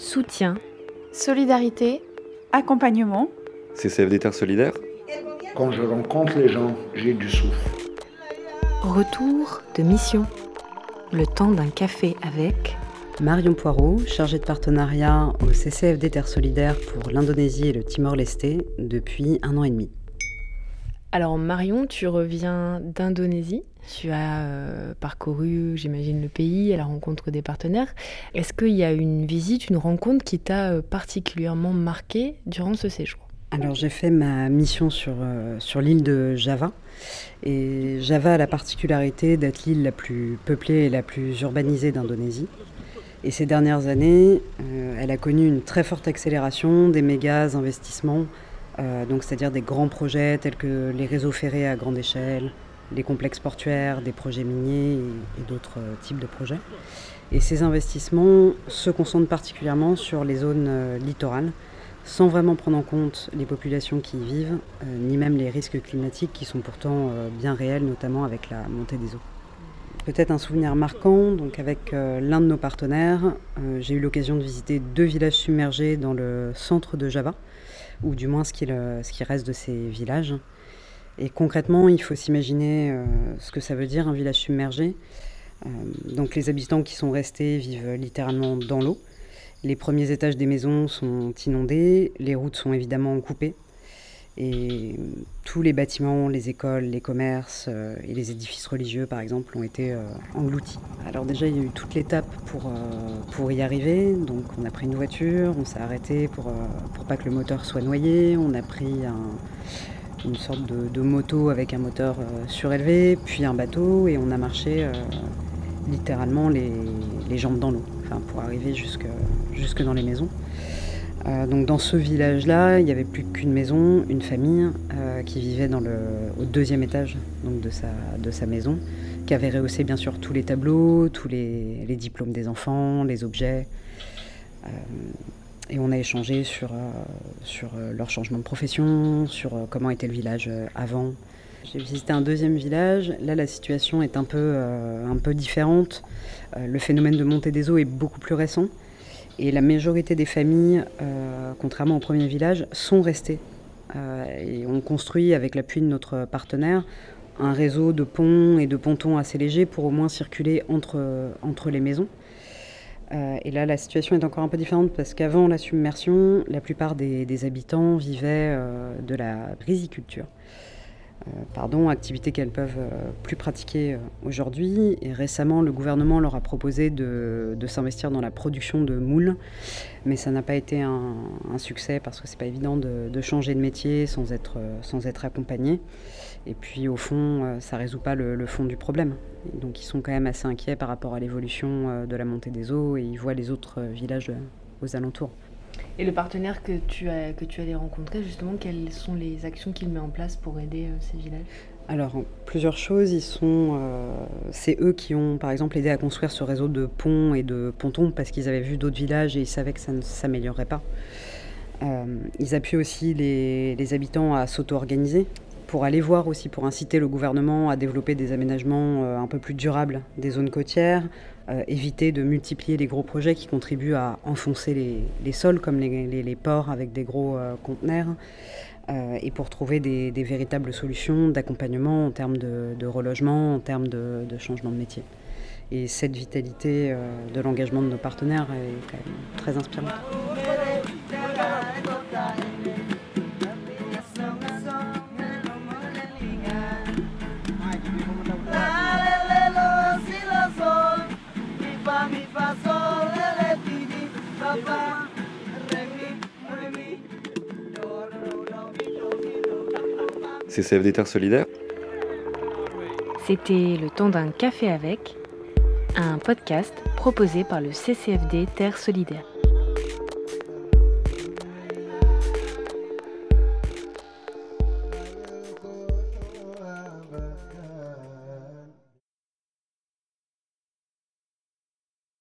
soutien, solidarité, accompagnement. CCFD Terre Solidaire Quand je rencontre les gens, j'ai du souffle. Retour de mission. Le temps d'un café avec Marion Poirot, chargée de partenariat au CCFD Terre Solidaire pour l'Indonésie et le Timor-Leste depuis un an et demi. Alors Marion, tu reviens d'Indonésie. Tu as euh, parcouru, j'imagine, le pays à la rencontre des partenaires. Est-ce qu'il y a une visite, une rencontre qui t'a euh, particulièrement marqué durant ce séjour? Alors j'ai fait ma mission sur, euh, sur l'île de Java. Et Java a la particularité d'être l'île la plus peuplée et la plus urbanisée d'Indonésie. Et ces dernières années, elle a connu une très forte accélération des méga investissements euh, c'est-à-dire des grands projets tels que les réseaux ferrés à grande échelle, les complexes portuaires, des projets miniers et, d'autres euh, types de projets. Et ces investissements se concentrent particulièrement sur les zones euh, littorales, sans vraiment prendre en compte les populations qui y vivent, ni même les risques climatiques qui sont pourtant bien réels, notamment avec la montée des eaux. Peut-être un souvenir marquant, avec l'un de nos partenaires, j'ai eu l'occasion de visiter deux villages submergés dans le centre de Java, ou du moins ce qui, ce qui reste de ces villages. Et concrètement, il faut s'imaginer euh, ce que ça veut dire un village submergé. Euh, donc les habitants qui sont restés vivent littéralement dans l'eau. Les premiers étages des maisons sont inondés, les routes sont évidemment coupées. Et tous les bâtiments, les écoles, les commerces euh, et les édifices religieux, par exemple, ont été euh, engloutis. Alors déjà, il y a eu toute l'étape pour, euh, pour y arriver. Donc on a pris une voiture, on s'est arrêté pour, pour pas que le moteur soit noyé. On a pris une sorte de, moto avec un moteur surélevé, puis un bateau, et on a marché littéralement les, les, jambes dans l'eau, enfin, pour arriver jusque, jusque dans les maisons. Euh, donc dans ce village-là, il n'y avait plus qu'une maison, une famille euh, qui vivait au deuxième étage donc de, sa, de sa maison, qui avait rehaussé bien sûr tous les tableaux, tous les, les diplômes des enfants, les objets. Euh, et on a échangé sur, sur leur changement de profession, sur comment était le village avant. J'ai visité un deuxième village. Là, la situation est un peu, un peu différente. le phénomène de montée des eaux est beaucoup plus récent. Et la majorité des familles, euh, contrairement au premier village, sont restées. Euh, et on construit, avec l'appui de notre partenaire, un réseau de ponts et de pontons assez légers pour au moins circuler entre, les maisons. Euh, et là, la situation est encore un peu différente parce qu'avant la submersion, la plupart des, des habitants vivaient de la brisiculture. Euh, pardon, activités qu'elles peuvent euh, plus pratiquer euh, aujourd'hui. Et récemment, le gouvernement leur a proposé de, s'investir dans la production de moules, mais ça n'a pas été un, succès parce que c'est pas évident de, changer de métier sans être, sans être accompagné. Et puis au fond, ça résout pas le, le, fond du problème. Donc ils sont quand même assez inquiets par rapport à l'évolution de la montée des eaux et ils voient les autres villages aux alentours. Et le partenaire que tu, as, que tu allais rencontrer, justement, quelles sont les actions qu'il met en place pour aider euh, ces villages? Alors, plusieurs choses. Ils sont, euh, c'est eux qui ont, par exemple, aidé à construire ce réseau de ponts et de pontons parce qu'ils avaient vu d'autres villages et ils savaient que ça ne s'améliorerait pas. Euh, ils appuient aussi les, les habitants à s'auto-organiser pour aller voir aussi, pour inciter le gouvernement à développer des aménagements un peu plus durables des zones côtières, euh, éviter de multiplier les gros projets qui contribuent à enfoncer les, sols, comme les, ports avec des gros euh, conteneurs, euh, et pour trouver des, véritables solutions d'accompagnement en termes de, relogement, en termes de, de, changement de métier. Et cette vitalité de l'engagement de nos partenaires est quand même très inspirante. CCFD Terre Solidaire. C'était Le temps d'un café avec, un podcast proposé par le CCFD Terre Solidaire.